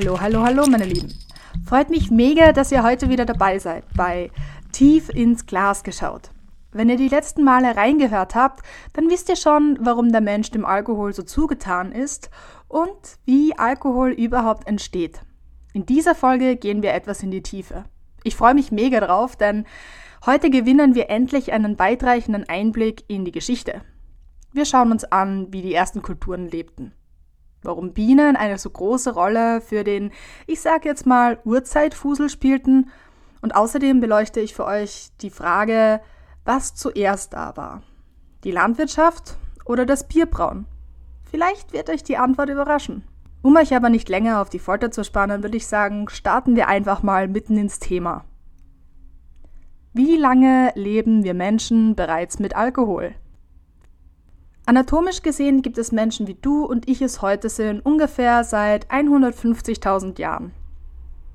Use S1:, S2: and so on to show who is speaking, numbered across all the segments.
S1: Hallo, hallo, hallo, meine Lieben. Freut mich mega, dass ihr heute wieder dabei seid bei Tief ins Glas geschaut. Wenn ihr die letzten Male reingehört habt, dann wisst ihr schon, warum der Mensch dem Alkohol so zugetan ist und wie Alkohol überhaupt entsteht. In dieser Folge gehen wir etwas in die Tiefe. Ich freue mich mega drauf, denn heute gewinnen wir endlich einen weitreichenden Einblick in die Geschichte. Wir schauen uns an, wie die ersten Kulturen lebten warum Bienen eine so große Rolle für den, ich sag jetzt mal, Urzeitfusel spielten. Und außerdem beleuchte ich für euch die Frage, was zuerst da war. Die Landwirtschaft oder das Bierbrauen? Vielleicht wird euch die Antwort überraschen. Um euch aber nicht länger auf die Folter zu spannen, würde ich sagen, starten wir einfach mal mitten ins Thema. Wie lange leben wir Menschen bereits mit Alkohol? Anatomisch gesehen gibt es Menschen wie du und ich es heute sind ungefähr seit 150.000 Jahren.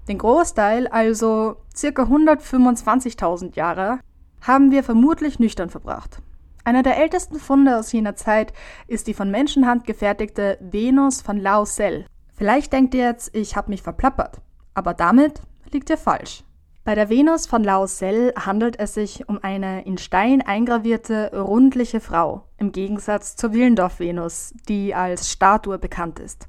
S1: Den Großteil, also ca. 125.000 Jahre, haben wir vermutlich nüchtern verbracht. Einer der ältesten Funde aus jener Zeit ist die von Menschenhand gefertigte Venus von Lausel. Vielleicht denkt ihr jetzt, ich habe mich verplappert, aber damit liegt ihr falsch. Bei der Venus von Lausel handelt es sich um eine in Stein eingravierte, rundliche Frau, im Gegensatz zur Willendorf-Venus, die als Statue bekannt ist.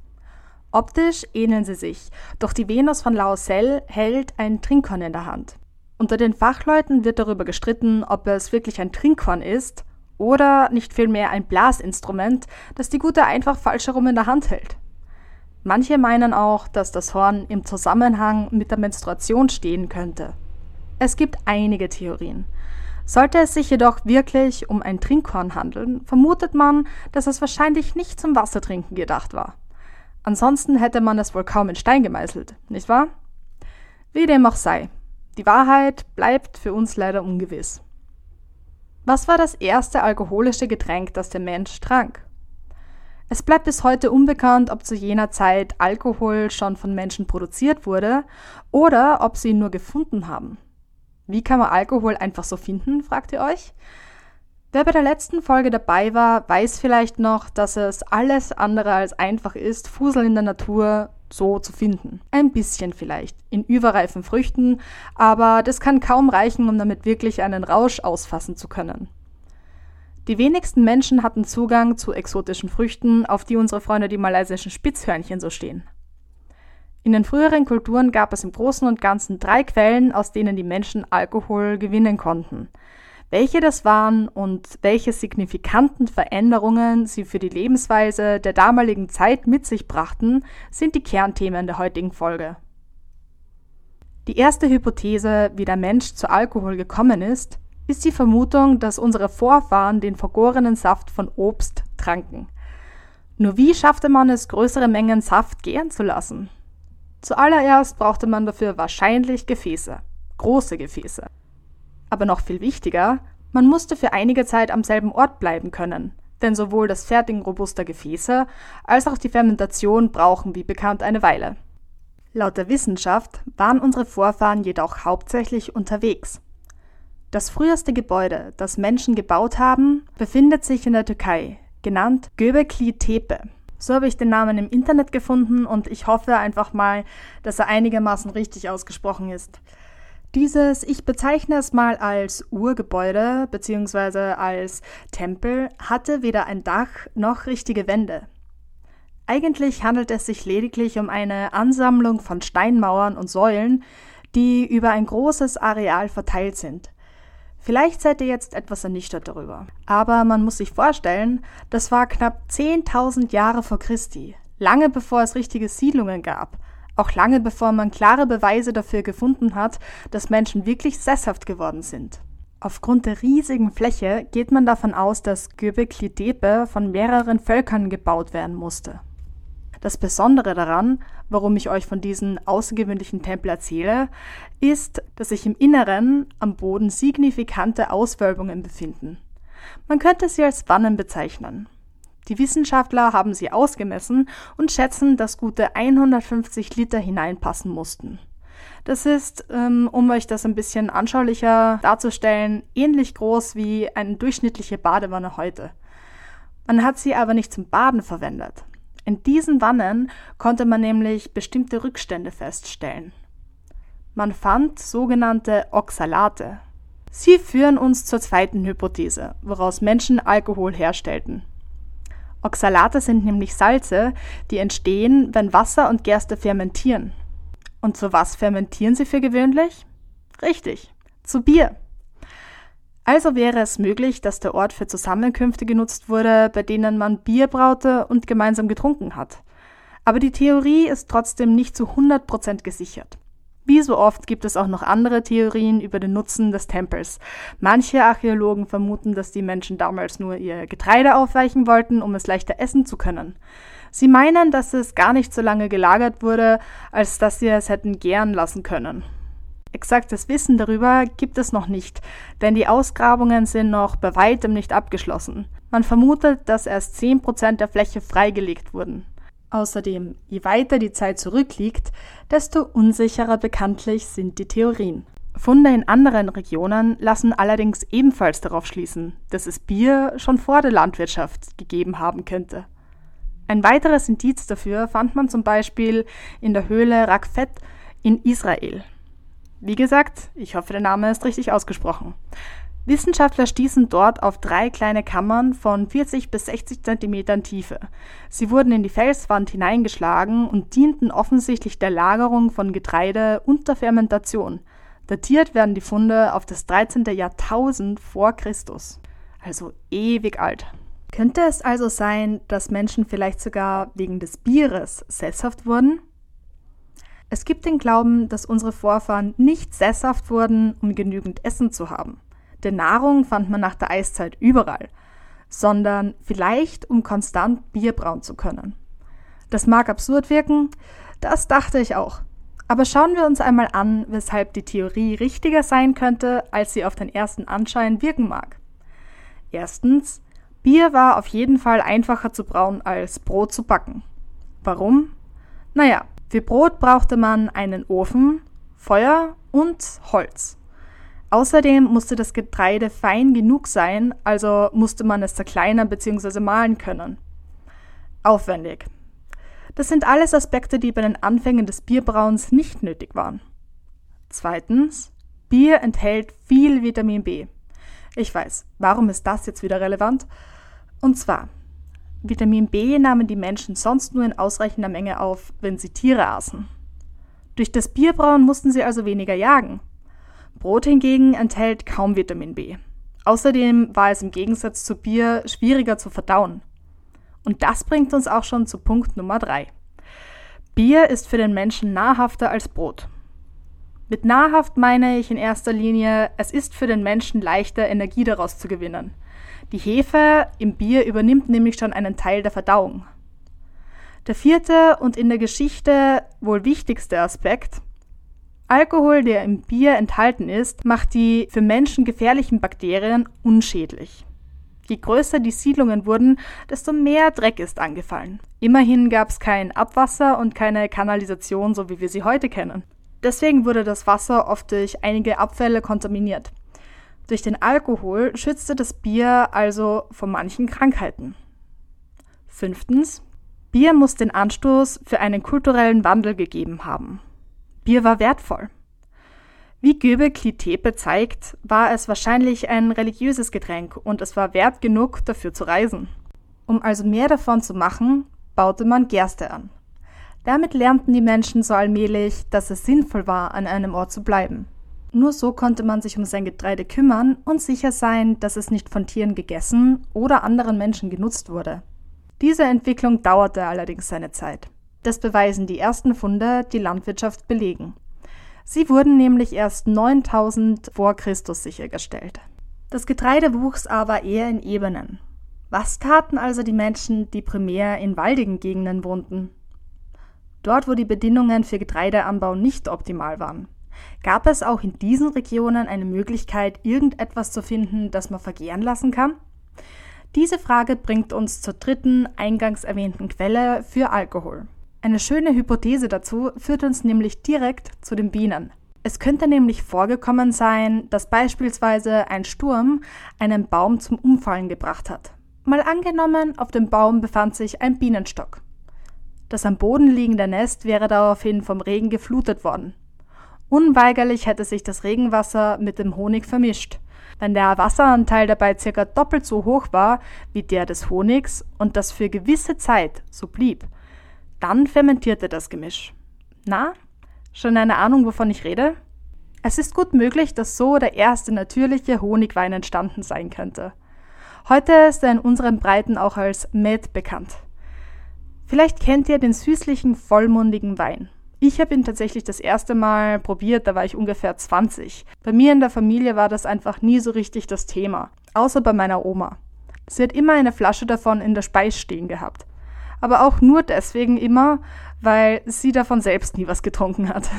S1: Optisch ähneln sie sich, doch die Venus von Lausel hält ein Trinkhorn in der Hand. Unter den Fachleuten wird darüber gestritten, ob es wirklich ein Trinkhorn ist oder nicht vielmehr ein Blasinstrument, das die Gute einfach falsch herum in der Hand hält. Manche meinen auch, dass das Horn im Zusammenhang mit der Menstruation stehen könnte. Es gibt einige Theorien. Sollte es sich jedoch wirklich um ein Trinkhorn handeln, vermutet man, dass es wahrscheinlich nicht zum Wassertrinken gedacht war. Ansonsten hätte man es wohl kaum in Stein gemeißelt, nicht wahr? Wie dem auch sei, die Wahrheit bleibt für uns leider ungewiss. Was war das erste alkoholische Getränk, das der Mensch trank? Es bleibt bis heute unbekannt, ob zu jener Zeit Alkohol schon von Menschen produziert wurde oder ob sie ihn nur gefunden haben. Wie kann man Alkohol einfach so finden, fragt ihr euch? Wer bei der letzten Folge dabei war, weiß vielleicht noch, dass es alles andere als einfach ist, Fusel in der Natur so zu finden. Ein bisschen vielleicht, in überreifen Früchten, aber das kann kaum reichen, um damit wirklich einen Rausch ausfassen zu können. Die wenigsten Menschen hatten Zugang zu exotischen Früchten, auf die unsere Freunde die malaysischen Spitzhörnchen so stehen. In den früheren Kulturen gab es im Großen und Ganzen drei Quellen, aus denen die Menschen Alkohol gewinnen konnten. Welche das waren und welche signifikanten Veränderungen sie für die Lebensweise der damaligen Zeit mit sich brachten, sind die Kernthemen der heutigen Folge. Die erste Hypothese, wie der Mensch zu Alkohol gekommen ist, ist die Vermutung, dass unsere Vorfahren den vergorenen Saft von Obst tranken. Nur wie schaffte man es, größere Mengen Saft gären zu lassen? Zuallererst brauchte man dafür wahrscheinlich Gefäße, große Gefäße. Aber noch viel wichtiger, man musste für einige Zeit am selben Ort bleiben können, denn sowohl das Fertigen robuster Gefäße als auch die Fermentation brauchen wie bekannt eine Weile. Laut der Wissenschaft waren unsere Vorfahren jedoch hauptsächlich unterwegs. Das früheste Gebäude, das Menschen gebaut haben, befindet sich in der Türkei, genannt Göbekli Tepe. So habe ich den Namen im Internet gefunden und ich hoffe einfach mal, dass er einigermaßen richtig ausgesprochen ist. Dieses, ich bezeichne es mal als Urgebäude bzw. als Tempel, hatte weder ein Dach noch richtige Wände. Eigentlich handelt es sich lediglich um eine Ansammlung von Steinmauern und Säulen, die über ein großes Areal verteilt sind. Vielleicht seid ihr jetzt etwas ernüchtert darüber. Aber man muss sich vorstellen, das war knapp 10.000 Jahre vor Christi, lange bevor es richtige Siedlungen gab, auch lange bevor man klare Beweise dafür gefunden hat, dass Menschen wirklich sesshaft geworden sind. Aufgrund der riesigen Fläche geht man davon aus, dass Göbekli Tepe von mehreren Völkern gebaut werden musste. Das Besondere daran, warum ich euch von diesem außergewöhnlichen Tempel erzähle, ist, dass sich im Inneren am Boden signifikante Auswölbungen befinden. Man könnte sie als Wannen bezeichnen. Die Wissenschaftler haben sie ausgemessen und schätzen, dass gute 150 Liter hineinpassen mussten. Das ist, ähm, um euch das ein bisschen anschaulicher darzustellen, ähnlich groß wie eine durchschnittliche Badewanne heute. Man hat sie aber nicht zum Baden verwendet. In diesen Wannen konnte man nämlich bestimmte Rückstände feststellen. Man fand sogenannte Oxalate. Sie führen uns zur zweiten Hypothese, woraus Menschen Alkohol herstellten. Oxalate sind nämlich Salze, die entstehen, wenn Wasser und Gerste fermentieren. Und zu was fermentieren sie für gewöhnlich? Richtig, zu Bier. Also wäre es möglich, dass der Ort für Zusammenkünfte genutzt wurde, bei denen man Bier braute und gemeinsam getrunken hat. Aber die Theorie ist trotzdem nicht zu 100% gesichert. Wie so oft gibt es auch noch andere Theorien über den Nutzen des Tempels. Manche Archäologen vermuten, dass die Menschen damals nur ihr Getreide aufweichen wollten, um es leichter essen zu können. Sie meinen, dass es gar nicht so lange gelagert wurde, als dass sie es hätten gären lassen können. Exaktes Wissen darüber gibt es noch nicht, denn die Ausgrabungen sind noch bei weitem nicht abgeschlossen. Man vermutet, dass erst 10% der Fläche freigelegt wurden. Außerdem, je weiter die Zeit zurückliegt, desto unsicherer bekanntlich sind die Theorien. Funde in anderen Regionen lassen allerdings ebenfalls darauf schließen, dass es Bier schon vor der Landwirtschaft gegeben haben könnte. Ein weiteres Indiz dafür fand man zum Beispiel in der Höhle Rakfet in Israel. Wie gesagt, ich hoffe, der Name ist richtig ausgesprochen. Wissenschaftler stießen dort auf drei kleine Kammern von 40 bis 60 Zentimetern Tiefe. Sie wurden in die Felswand hineingeschlagen und dienten offensichtlich der Lagerung von Getreide und der Fermentation. Datiert werden die Funde auf das 13. Jahrtausend vor Christus. Also ewig alt. Könnte es also sein, dass Menschen vielleicht sogar wegen des Bieres sesshaft wurden? Es gibt den Glauben, dass unsere Vorfahren nicht sesshaft wurden, um genügend Essen zu haben. Denn Nahrung fand man nach der Eiszeit überall, sondern vielleicht, um konstant Bier brauen zu können. Das mag absurd wirken, das dachte ich auch. Aber schauen wir uns einmal an, weshalb die Theorie richtiger sein könnte, als sie auf den ersten Anschein wirken mag. Erstens, Bier war auf jeden Fall einfacher zu brauen als Brot zu backen. Warum? Naja, für Brot brauchte man einen Ofen, Feuer und Holz. Außerdem musste das Getreide fein genug sein, also musste man es zerkleinern bzw. mahlen können. Aufwendig. Das sind alles Aspekte, die bei den Anfängen des Bierbrauens nicht nötig waren. Zweitens, Bier enthält viel Vitamin B. Ich weiß, warum ist das jetzt wieder relevant? Und zwar, Vitamin B nahmen die Menschen sonst nur in ausreichender Menge auf, wenn sie Tiere aßen. Durch das Bierbrauen mussten sie also weniger jagen. Brot hingegen enthält kaum Vitamin B. Außerdem war es im Gegensatz zu Bier schwieriger zu verdauen. Und das bringt uns auch schon zu Punkt Nummer 3. Bier ist für den Menschen nahrhafter als Brot. Mit nahrhaft meine ich in erster Linie, es ist für den Menschen leichter, Energie daraus zu gewinnen. Die Hefe im Bier übernimmt nämlich schon einen Teil der Verdauung. Der vierte und in der Geschichte wohl wichtigste Aspekt. Alkohol, der im Bier enthalten ist, macht die für Menschen gefährlichen Bakterien unschädlich. Je größer die Siedlungen wurden, desto mehr Dreck ist angefallen. Immerhin gab es kein Abwasser und keine Kanalisation, so wie wir sie heute kennen. Deswegen wurde das Wasser oft durch einige Abfälle kontaminiert. Durch den Alkohol schützte das Bier also vor manchen Krankheiten. Fünftens. Bier muss den Anstoß für einen kulturellen Wandel gegeben haben. Bier war wertvoll. Wie Göbekli Tepe zeigt, war es wahrscheinlich ein religiöses Getränk und es war wert genug, dafür zu reisen. Um also mehr davon zu machen, baute man Gerste an. Damit lernten die Menschen so allmählich, dass es sinnvoll war, an einem Ort zu bleiben. Nur so konnte man sich um sein Getreide kümmern und sicher sein, dass es nicht von Tieren gegessen oder anderen Menschen genutzt wurde. Diese Entwicklung dauerte allerdings seine Zeit. Das beweisen die ersten Funde, die Landwirtschaft belegen. Sie wurden nämlich erst 9000 vor Christus sichergestellt. Das Getreide wuchs aber eher in Ebenen. Was taten also die Menschen, die primär in waldigen Gegenden wohnten? Dort, wo die Bedingungen für Getreideanbau nicht optimal waren. Gab es auch in diesen Regionen eine Möglichkeit, irgendetwas zu finden, das man vergären lassen kann? Diese Frage bringt uns zur dritten eingangs erwähnten Quelle für Alkohol. Eine schöne Hypothese dazu führt uns nämlich direkt zu den Bienen. Es könnte nämlich vorgekommen sein, dass beispielsweise ein Sturm einen Baum zum Umfallen gebracht hat. Mal angenommen, auf dem Baum befand sich ein Bienenstock. Das am Boden liegende Nest wäre daraufhin vom Regen geflutet worden. Unweigerlich hätte sich das Regenwasser mit dem Honig vermischt. Wenn der Wasseranteil dabei circa doppelt so hoch war wie der des Honigs und das für gewisse Zeit so blieb, dann fermentierte das Gemisch. Na, schon eine Ahnung, wovon ich rede? Es ist gut möglich, dass so der erste natürliche Honigwein entstanden sein könnte. Heute ist er in unseren Breiten auch als Met bekannt. Vielleicht kennt ihr den süßlichen, vollmundigen Wein. Ich habe ihn tatsächlich das erste Mal probiert, da war ich ungefähr 20. Bei mir in der Familie war das einfach nie so richtig das Thema, außer bei meiner Oma. Sie hat immer eine Flasche davon in der Speis stehen gehabt. Aber auch nur deswegen immer, weil sie davon selbst nie was getrunken hat.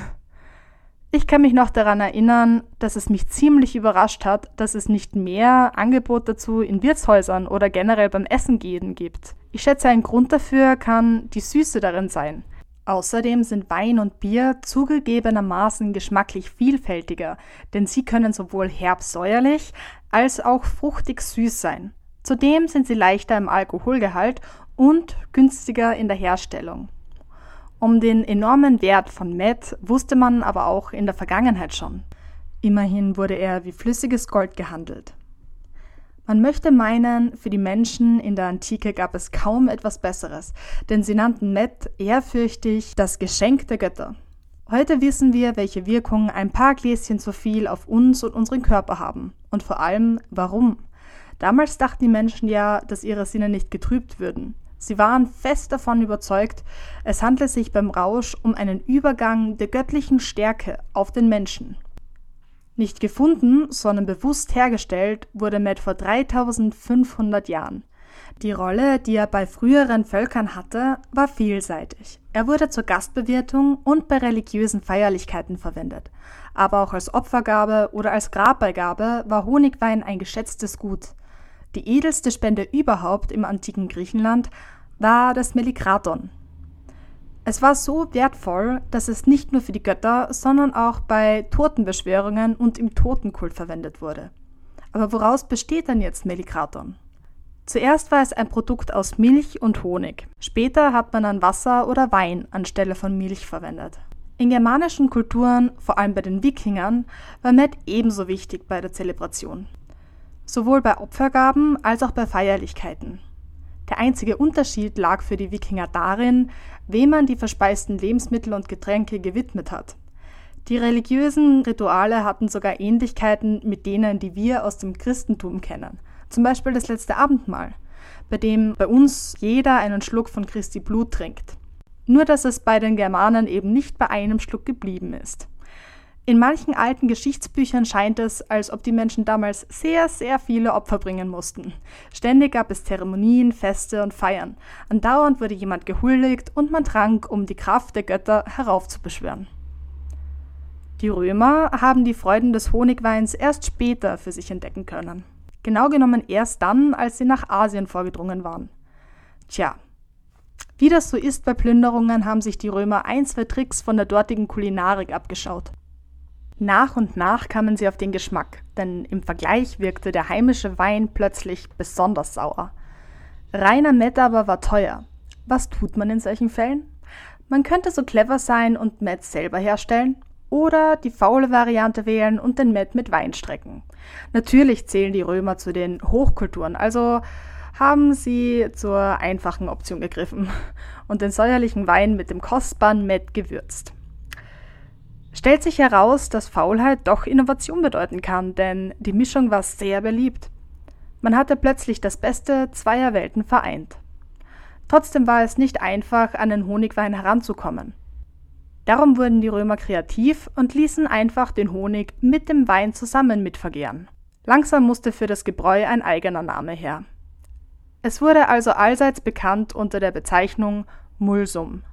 S1: Ich kann mich noch daran erinnern, dass es mich ziemlich überrascht hat, dass es nicht mehr Angebot dazu in Wirtshäusern oder generell beim Essen gehen gibt. Ich schätze, ein Grund dafür kann die Süße darin sein. Außerdem sind Wein und Bier zugegebenermaßen geschmacklich vielfältiger, denn sie können sowohl herb-säuerlich als auch fruchtig süß sein. Zudem sind sie leichter im Alkoholgehalt und günstiger in der Herstellung. Um den enormen Wert von Met wusste man aber auch in der Vergangenheit schon. Immerhin wurde er wie flüssiges Gold gehandelt. Man möchte meinen, für die Menschen in der Antike gab es kaum etwas Besseres, denn sie nannten Met ehrfürchtig das Geschenk der Götter. Heute wissen wir, welche Wirkung ein paar Gläschen zu viel auf uns und unseren Körper haben und vor allem warum. Damals dachten die Menschen ja, dass ihre Sinne nicht getrübt würden. Sie waren fest davon überzeugt, es handle sich beim Rausch um einen Übergang der göttlichen Stärke auf den Menschen. Nicht gefunden, sondern bewusst hergestellt wurde Matt vor 3500 Jahren. Die Rolle, die er bei früheren Völkern hatte, war vielseitig. Er wurde zur Gastbewirtung und bei religiösen Feierlichkeiten verwendet. Aber auch als Opfergabe oder als Grabbeigabe war Honigwein ein geschätztes Gut. Die edelste Spende überhaupt im antiken Griechenland war das Melikraton, es war so wertvoll, dass es nicht nur für die Götter, sondern auch bei Totenbeschwörungen und im Totenkult verwendet wurde. Aber woraus besteht denn jetzt Melikraton? Zuerst war es ein Produkt aus Milch und Honig. Später hat man dann Wasser oder Wein anstelle von Milch verwendet. In germanischen Kulturen, vor allem bei den Wikingern, war Met ebenso wichtig bei der Zelebration. Sowohl bei Opfergaben als auch bei Feierlichkeiten. Der einzige Unterschied lag für die Wikinger darin, wem man die verspeisten Lebensmittel und Getränke gewidmet hat. Die religiösen Rituale hatten sogar Ähnlichkeiten mit denen, die wir aus dem Christentum kennen. Zum Beispiel das letzte Abendmahl, bei dem bei uns jeder einen Schluck von Christi Blut trinkt. Nur dass es bei den Germanen eben nicht bei einem Schluck geblieben ist. In manchen alten Geschichtsbüchern scheint es, als ob die Menschen damals sehr, sehr viele Opfer bringen mussten. Ständig gab es Zeremonien, Feste und Feiern. Andauernd wurde jemand gehuldigt und man trank, um die Kraft der Götter heraufzubeschwören. Die Römer haben die Freuden des Honigweins erst später für sich entdecken können. Genau genommen erst dann, als sie nach Asien vorgedrungen waren. Tja, wie das so ist bei Plünderungen, haben sich die Römer ein, zwei Tricks von der dortigen Kulinarik abgeschaut. Nach und nach kamen sie auf den Geschmack, denn im Vergleich wirkte der heimische Wein plötzlich besonders sauer. Reiner Met aber war teuer. Was tut man in solchen Fällen? Man könnte so clever sein und Met selber herstellen oder die faule Variante wählen und den Met mit Wein strecken. Natürlich zählen die Römer zu den Hochkulturen, also haben sie zur einfachen Option gegriffen und den säuerlichen Wein mit dem kostbaren Met gewürzt stellt sich heraus, dass Faulheit doch Innovation bedeuten kann, denn die Mischung war sehr beliebt. Man hatte plötzlich das Beste zweier Welten vereint. Trotzdem war es nicht einfach, an den Honigwein heranzukommen. Darum wurden die Römer kreativ und ließen einfach den Honig mit dem Wein zusammen mitvergären. Langsam musste für das Gebräu ein eigener Name her. Es wurde also allseits bekannt unter der Bezeichnung Mulsum.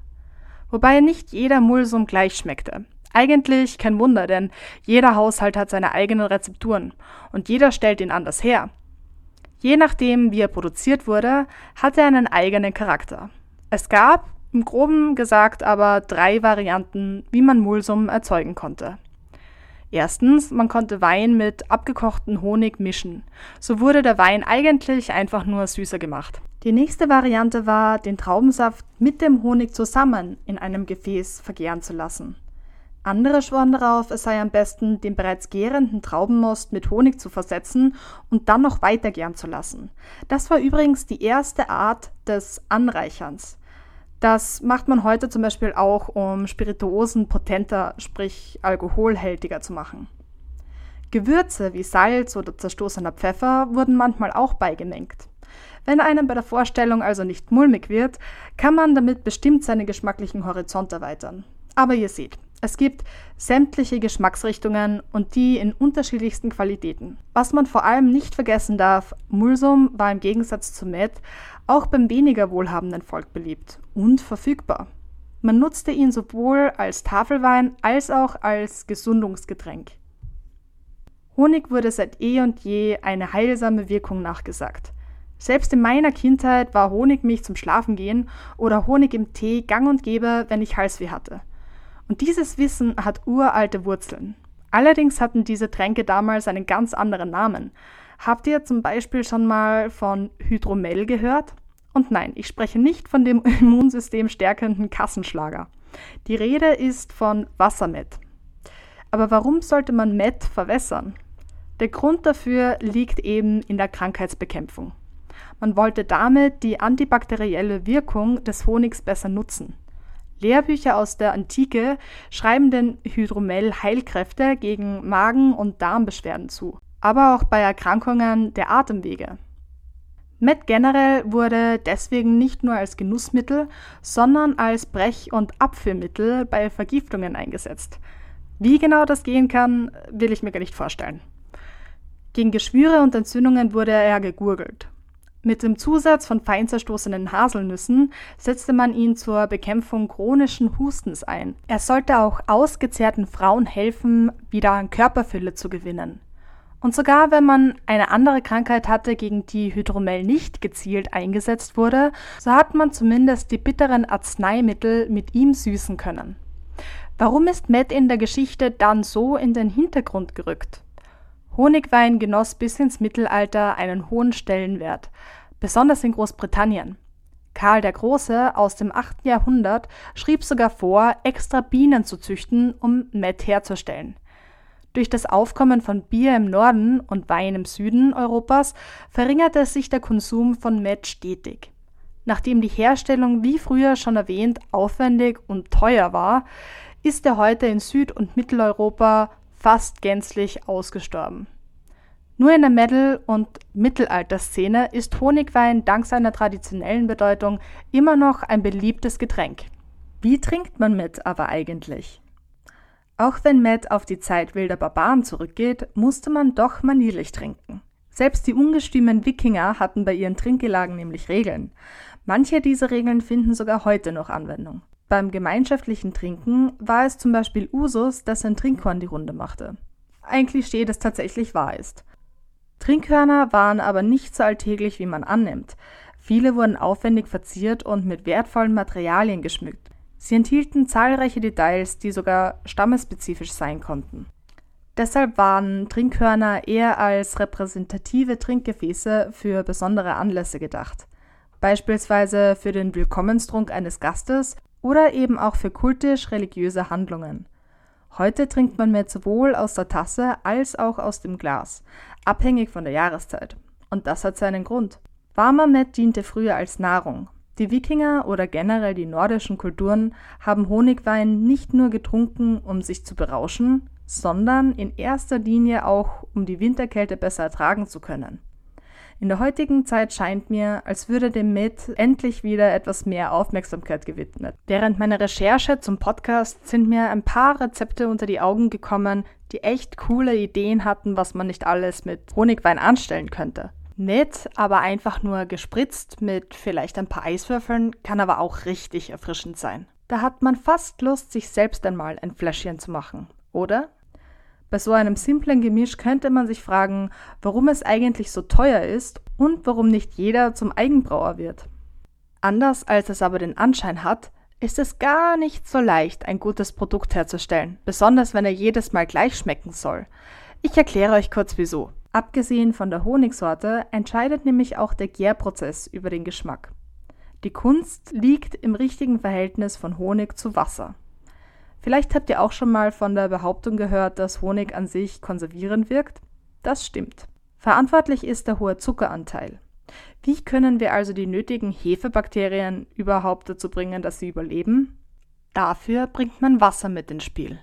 S1: Wobei nicht jeder Mulsum gleich schmeckte. Eigentlich kein Wunder, denn jeder Haushalt hat seine eigenen Rezepturen und jeder stellt ihn anders her. Je nachdem, wie er produziert wurde, hat er einen eigenen Charakter. Es gab, im groben gesagt, aber drei Varianten, wie man Mulsum erzeugen konnte. Erstens, man konnte Wein mit abgekochten Honig mischen. So wurde der Wein eigentlich einfach nur süßer gemacht. Die nächste Variante war, den Traubensaft mit dem Honig zusammen in einem Gefäß vergären zu lassen. Andere schworen darauf, es sei am besten, den bereits gärenden Traubenmost mit Honig zu versetzen und dann noch weiter gären zu lassen. Das war übrigens die erste Art des Anreicherns. Das macht man heute zum Beispiel auch, um Spirituosen potenter, sprich alkoholhältiger zu machen. Gewürze wie Salz oder zerstoßener Pfeffer wurden manchmal auch beigemengt. Wenn einem bei der Vorstellung also nicht mulmig wird, kann man damit bestimmt seinen geschmacklichen Horizont erweitern. Aber ihr seht, es gibt sämtliche Geschmacksrichtungen und die in unterschiedlichsten Qualitäten. Was man vor allem nicht vergessen darf, Mulsum war im Gegensatz zu Met auch beim weniger wohlhabenden Volk beliebt und verfügbar. Man nutzte ihn sowohl als Tafelwein als auch als Gesundungsgetränk. Honig wurde seit eh und je eine heilsame Wirkung nachgesagt. Selbst in meiner Kindheit war Honigmilch zum Schlafengehen oder Honig im Tee gang und gäbe, wenn ich Halsweh hatte. Und dieses Wissen hat uralte Wurzeln. Allerdings hatten diese Tränke damals einen ganz anderen Namen. Habt ihr zum Beispiel schon mal von Hydromel gehört? Und nein, ich spreche nicht von dem Immunsystem stärkenden Kassenschlager. Die Rede ist von Wassermet. Aber warum sollte man Met verwässern? Der Grund dafür liegt eben in der Krankheitsbekämpfung. Man wollte damit die antibakterielle Wirkung des Honigs besser nutzen. Lehrbücher aus der Antike schreiben den Hydromel Heilkräfte gegen Magen- und Darmbeschwerden zu, aber auch bei Erkrankungen der Atemwege. Met generell wurde deswegen nicht nur als Genussmittel, sondern als Brech- und Abführmittel bei Vergiftungen eingesetzt. Wie genau das gehen kann, will ich mir gar nicht vorstellen. Gegen Geschwüre und Entzündungen wurde er gegurgelt. Mit dem Zusatz von fein zerstoßenen Haselnüssen setzte man ihn zur Bekämpfung chronischen Hustens ein. Er sollte auch ausgezehrten Frauen helfen, wieder an Körperfülle zu gewinnen. Und sogar wenn man eine andere Krankheit hatte, gegen die Hydromel nicht gezielt eingesetzt wurde, so hat man zumindest die bitteren Arzneimittel mit ihm süßen können. Warum ist Matt in der Geschichte dann so in den Hintergrund gerückt? Honigwein genoss bis ins Mittelalter einen hohen Stellenwert, besonders in Großbritannien. Karl der Große aus dem 8. Jahrhundert schrieb sogar vor, extra Bienen zu züchten, um Met herzustellen. Durch das Aufkommen von Bier im Norden und Wein im Süden Europas verringerte sich der Konsum von Met stetig. Nachdem die Herstellung, wie früher schon erwähnt, aufwendig und teuer war, ist er heute in Süd- und Mitteleuropa fast gänzlich ausgestorben. Nur in der Mittel- und Mittelalterszene ist Honigwein dank seiner traditionellen Bedeutung immer noch ein beliebtes Getränk. Wie trinkt man Met aber eigentlich? Auch wenn Met auf die Zeit wilder Barbaren zurückgeht, musste man doch manierlich trinken. Selbst die ungestümen Wikinger hatten bei ihren Trinkgelagen nämlich Regeln. Manche dieser Regeln finden sogar heute noch Anwendung. Beim gemeinschaftlichen Trinken war es zum Beispiel Usus, dass ein Trinkhorn die Runde machte. Ein Klischee, das tatsächlich wahr ist. Trinkhörner waren aber nicht so alltäglich, wie man annimmt. Viele wurden aufwendig verziert und mit wertvollen Materialien geschmückt. Sie enthielten zahlreiche Details, die sogar stammesspezifisch sein konnten. Deshalb waren Trinkhörner eher als repräsentative Trinkgefäße für besondere Anlässe gedacht, beispielsweise für den Willkommenstrunk eines Gastes oder eben auch für kultisch-religiöse Handlungen. Heute trinkt man mehr sowohl aus der Tasse als auch aus dem Glas, abhängig von der Jahreszeit. Und das hat seinen Grund. Warmer Met diente früher als Nahrung. Die Wikinger oder generell die nordischen Kulturen haben Honigwein nicht nur getrunken, um sich zu berauschen, sondern in erster Linie auch, um die Winterkälte besser ertragen zu können. In der heutigen Zeit scheint mir, als würde dem Met endlich wieder etwas mehr Aufmerksamkeit gewidmet. Während meiner Recherche zum Podcast sind mir ein paar Rezepte unter die Augen gekommen, die echt coole Ideen hatten, was man nicht alles mit Honigwein anstellen könnte. Nett, aber einfach nur gespritzt mit vielleicht ein paar Eiswürfeln, kann aber auch richtig erfrischend sein. Da hat man fast Lust, sich selbst einmal ein Fläschchen zu machen, oder? Bei so einem simplen Gemisch könnte man sich fragen, warum es eigentlich so teuer ist und warum nicht jeder zum Eigenbrauer wird. Anders als es aber den Anschein hat, ist es gar nicht so leicht, ein gutes Produkt herzustellen, besonders wenn er jedes Mal gleich schmecken soll. Ich erkläre euch kurz wieso. Abgesehen von der Honigsorte entscheidet nämlich auch der Gärprozess über den Geschmack. Die Kunst liegt im richtigen Verhältnis von Honig zu Wasser. Vielleicht habt ihr auch schon mal von der Behauptung gehört, dass Honig an sich konservierend wirkt. Das stimmt. Verantwortlich ist der hohe Zuckeranteil. Wie können wir also die nötigen Hefebakterien überhaupt dazu bringen, dass sie überleben? Dafür bringt man Wasser mit ins Spiel.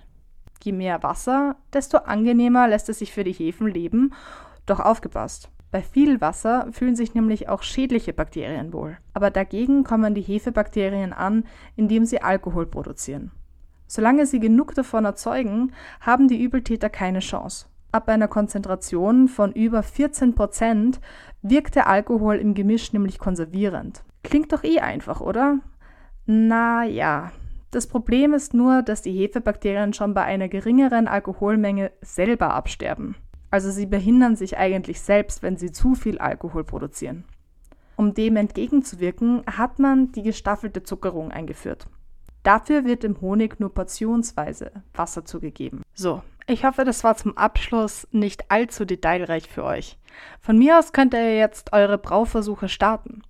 S1: Je mehr Wasser, desto angenehmer lässt es sich für die Hefen leben, doch aufgepasst. Bei viel Wasser fühlen sich nämlich auch schädliche Bakterien wohl. Aber dagegen kommen die Hefebakterien an, indem sie Alkohol produzieren. Solange sie genug davon erzeugen, haben die Übeltäter keine Chance. Ab einer Konzentration von über 14 Prozent wirkt der Alkohol im Gemisch nämlich konservierend. Klingt doch eh einfach, oder? Na ja. Das Problem ist nur, dass die Hefebakterien schon bei einer geringeren Alkoholmenge selber absterben. Also sie behindern sich eigentlich selbst, wenn sie zu viel Alkohol produzieren. Um dem entgegenzuwirken, hat man die gestaffelte Zuckerung eingeführt. Dafür wird im Honig nur portionsweise Wasser zugegeben. So, ich hoffe, das war zum Abschluss nicht allzu detailreich für euch. Von mir aus könnt ihr jetzt eure Brauversuche starten.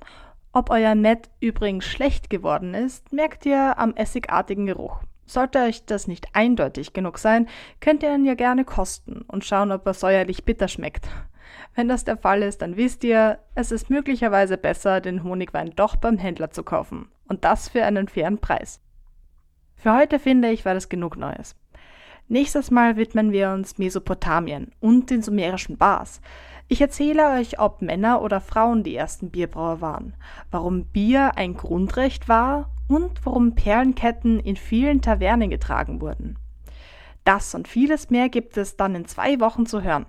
S1: Ob euer Met übrigens schlecht geworden ist, merkt ihr am essigartigen Geruch. Sollte euch das nicht eindeutig genug sein, könnt ihr ihn ja gerne kosten und schauen, ob er säuerlich bitter schmeckt. Wenn das der Fall ist, dann wisst ihr, es ist möglicherweise besser, den Honigwein doch beim Händler zu kaufen. Und das für einen fairen Preis. Für heute finde ich, war das genug Neues. Nächstes Mal widmen wir uns Mesopotamien und den sumerischen Bars. Ich erzähle euch, ob Männer oder Frauen die ersten Bierbrauer waren, warum Bier ein Grundrecht war und warum Perlenketten in vielen Tavernen getragen wurden. Das und vieles mehr gibt es dann in zwei Wochen zu hören.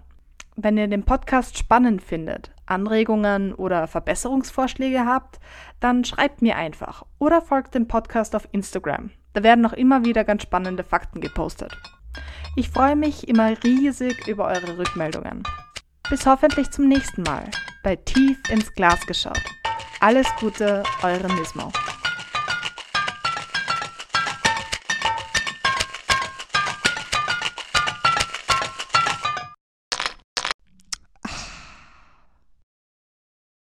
S1: Wenn ihr den Podcast spannend findet, Anregungen oder Verbesserungsvorschläge habt, dann schreibt mir einfach oder folgt dem Podcast auf Instagram. Da werden noch immer wieder ganz spannende Fakten gepostet. Ich freue mich immer riesig über eure Rückmeldungen. Bis hoffentlich zum nächsten Mal bei Tief ins Glas geschaut. Alles Gute, eure Nismo.